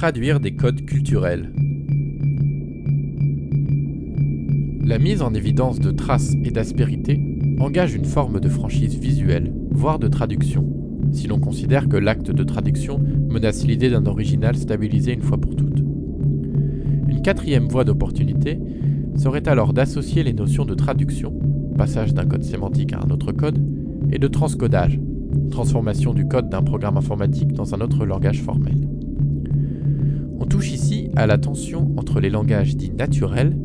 Traduire des codes culturels. La mise en évidence de traces et d'aspérité engage une forme de franchise visuelle, voire de traduction, si l'on considère que l'acte de traduction menace l'idée d'un original stabilisé une fois pour toutes. Une quatrième voie d'opportunité serait alors d'associer les notions de traduction, passage d'un code sémantique à un autre code, et de transcodage, transformation du code d'un programme informatique dans un autre langage formel. On touche ici à la tension entre les langages dits naturels,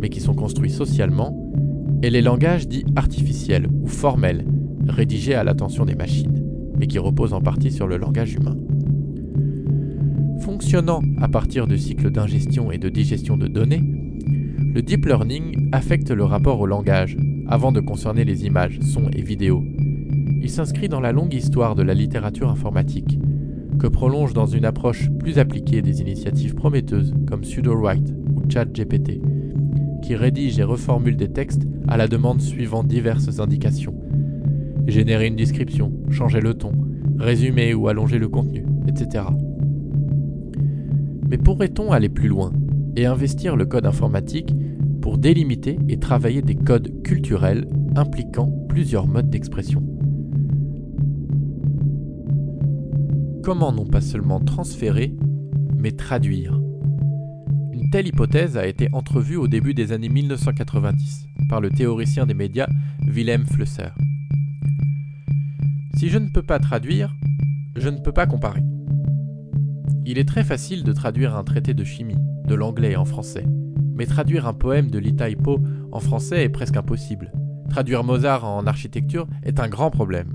mais qui sont construits socialement, et les langages dits artificiels ou formels, rédigés à l'attention des machines, mais qui reposent en partie sur le langage humain. Fonctionnant à partir de cycles d'ingestion et de digestion de données, le deep learning affecte le rapport au langage, avant de concerner les images, sons et vidéos. Il s'inscrit dans la longue histoire de la littérature informatique, que prolonge dans une approche plus appliquée des initiatives prometteuses comme SudoWrite ou ChatGPT, qui rédige et reformule des textes à la demande suivant diverses indications. Générer une description, changer le ton, résumer ou allonger le contenu, etc. Mais pourrait-on aller plus loin et investir le code informatique pour délimiter et travailler des codes culturels impliquant plusieurs modes d'expression? Comment non pas seulement transférer, mais traduire Une telle hypothèse a été entrevue au début des années 1990 par le théoricien des médias Wilhelm Flusser. Si je ne peux pas traduire, je ne peux pas comparer. Il est très facile de traduire un traité de chimie, de l'anglais en français, mais traduire un poème de Lita Hippo en français est presque impossible. Traduire Mozart en architecture est un grand problème.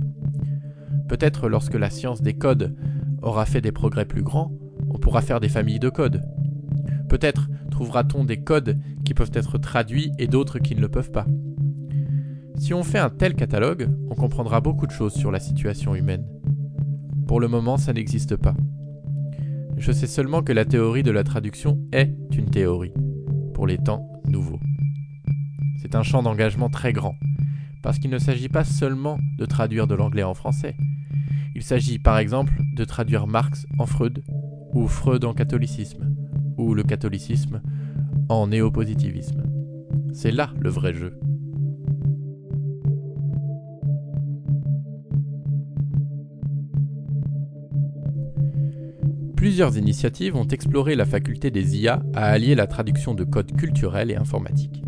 Peut-être lorsque la science des codes aura fait des progrès plus grands, on pourra faire des familles de codes. Peut-être trouvera-t-on des codes qui peuvent être traduits et d'autres qui ne le peuvent pas. Si on fait un tel catalogue, on comprendra beaucoup de choses sur la situation humaine. Pour le moment, ça n'existe pas. Je sais seulement que la théorie de la traduction est une théorie, pour les temps nouveaux. C'est un champ d'engagement très grand, parce qu'il ne s'agit pas seulement de traduire de l'anglais en français, il s'agit par exemple de traduire Marx en Freud, ou Freud en catholicisme, ou le catholicisme en néopositivisme. C'est là le vrai jeu. Plusieurs initiatives ont exploré la faculté des IA à allier la traduction de codes culturels et informatiques.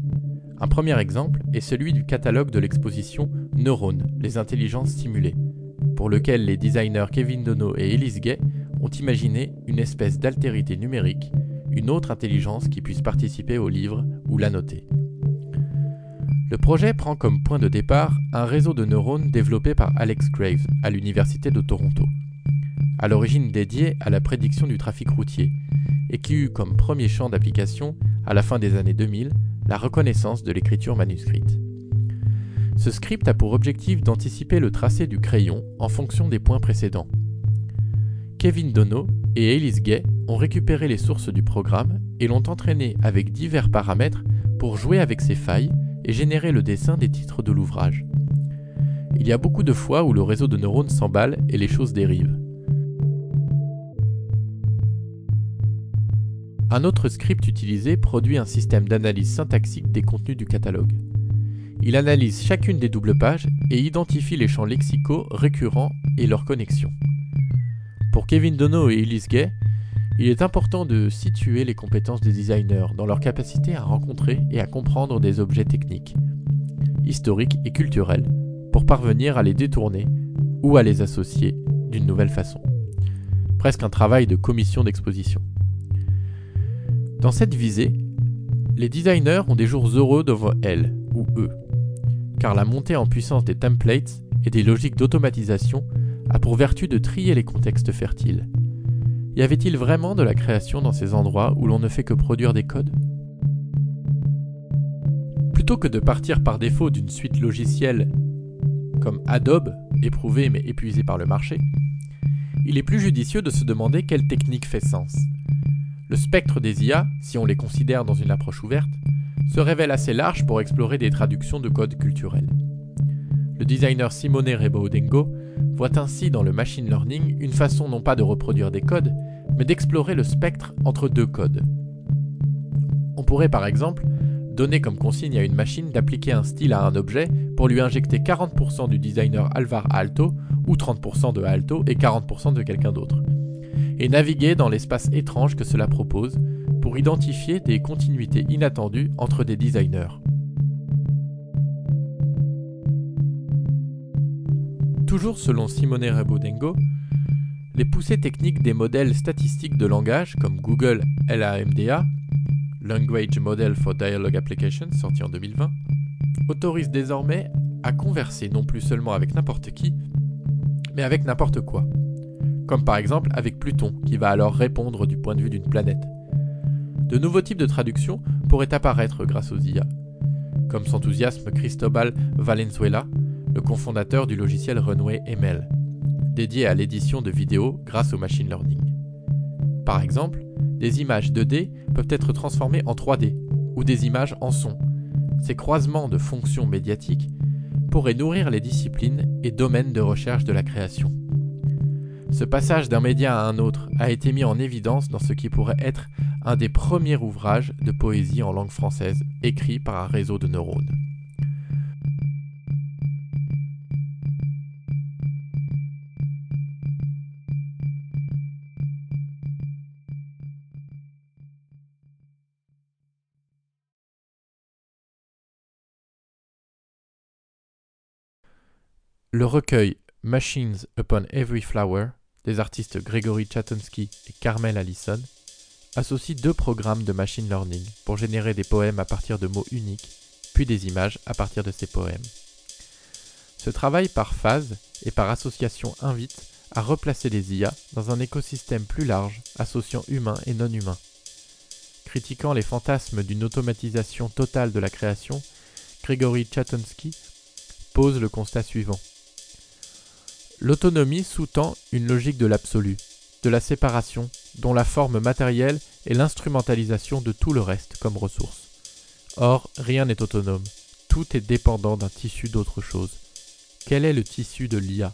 Un premier exemple est celui du catalogue de l'exposition Neurones, les intelligences simulées, pour lequel les designers Kevin Dono et Elise Gay ont imaginé une espèce d'altérité numérique, une autre intelligence qui puisse participer au livre ou l'annoter. Le projet prend comme point de départ un réseau de neurones développé par Alex Graves à l'Université de Toronto, à l'origine dédié à la prédiction du trafic routier, et qui eut comme premier champ d'application, à la fin des années 2000, la reconnaissance de l'écriture manuscrite. Ce script a pour objectif d'anticiper le tracé du crayon en fonction des points précédents. Kevin Dono et Elise Gay ont récupéré les sources du programme et l'ont entraîné avec divers paramètres pour jouer avec ces failles et générer le dessin des titres de l'ouvrage. Il y a beaucoup de fois où le réseau de neurones s'emballe et les choses dérivent. Un autre script utilisé produit un système d'analyse syntaxique des contenus du catalogue. Il analyse chacune des doubles pages et identifie les champs lexicaux récurrents et leurs connexions. Pour Kevin Dono et Elise Gay, il est important de situer les compétences des designers dans leur capacité à rencontrer et à comprendre des objets techniques, historiques et culturels, pour parvenir à les détourner ou à les associer d'une nouvelle façon. Presque un travail de commission d'exposition. Dans cette visée, les designers ont des jours heureux devant elles ou eux car la montée en puissance des templates et des logiques d'automatisation a pour vertu de trier les contextes fertiles. Y avait-il vraiment de la création dans ces endroits où l'on ne fait que produire des codes? Plutôt que de partir par défaut d'une suite logicielle comme Adobe, éprouvée mais épuisée par le marché, il est plus judicieux de se demander quelle technique fait sens. Le spectre des IA, si on les considère dans une approche ouverte, se révèle assez large pour explorer des traductions de codes culturels. Le designer Simone Rebaudengo voit ainsi dans le machine learning une façon non pas de reproduire des codes, mais d'explorer le spectre entre deux codes. On pourrait par exemple donner comme consigne à une machine d'appliquer un style à un objet pour lui injecter 40% du designer Alvar Aalto ou 30% de Aalto et 40% de quelqu'un d'autre. Et naviguer dans l'espace étrange que cela propose identifier des continuités inattendues entre des designers. Toujours selon Simone Rebodengo, les poussées techniques des modèles statistiques de langage comme Google LAMDA Language Model for Dialogue Applications, sorti en 2020, autorise désormais à converser non plus seulement avec n'importe qui, mais avec n'importe quoi. Comme par exemple avec Pluton, qui va alors répondre du point de vue d'une planète. De nouveaux types de traductions pourraient apparaître grâce aux IA, comme s'enthousiasme Cristobal Valenzuela, le cofondateur du logiciel Runway ML, dédié à l'édition de vidéos grâce au machine learning. Par exemple, des images 2D peuvent être transformées en 3D ou des images en son. Ces croisements de fonctions médiatiques pourraient nourrir les disciplines et domaines de recherche de la création. Ce passage d'un média à un autre a été mis en évidence dans ce qui pourrait être un des premiers ouvrages de poésie en langue française écrit par un réseau de neurones. Le recueil Machines Upon Every Flower des artistes Gregory Chatonsky et Carmel Allison associe deux programmes de machine learning pour générer des poèmes à partir de mots uniques, puis des images à partir de ces poèmes. Ce travail par phase et par association invite à replacer les IA dans un écosystème plus large associant humains et non humains. Critiquant les fantasmes d'une automatisation totale de la création, Gregory Chatonsky pose le constat suivant. L'autonomie sous-tend une logique de l'absolu, de la séparation, dont la forme matérielle est l'instrumentalisation de tout le reste comme ressource. Or, rien n'est autonome, tout est dépendant d'un tissu d'autre chose. Quel est le tissu de l'IA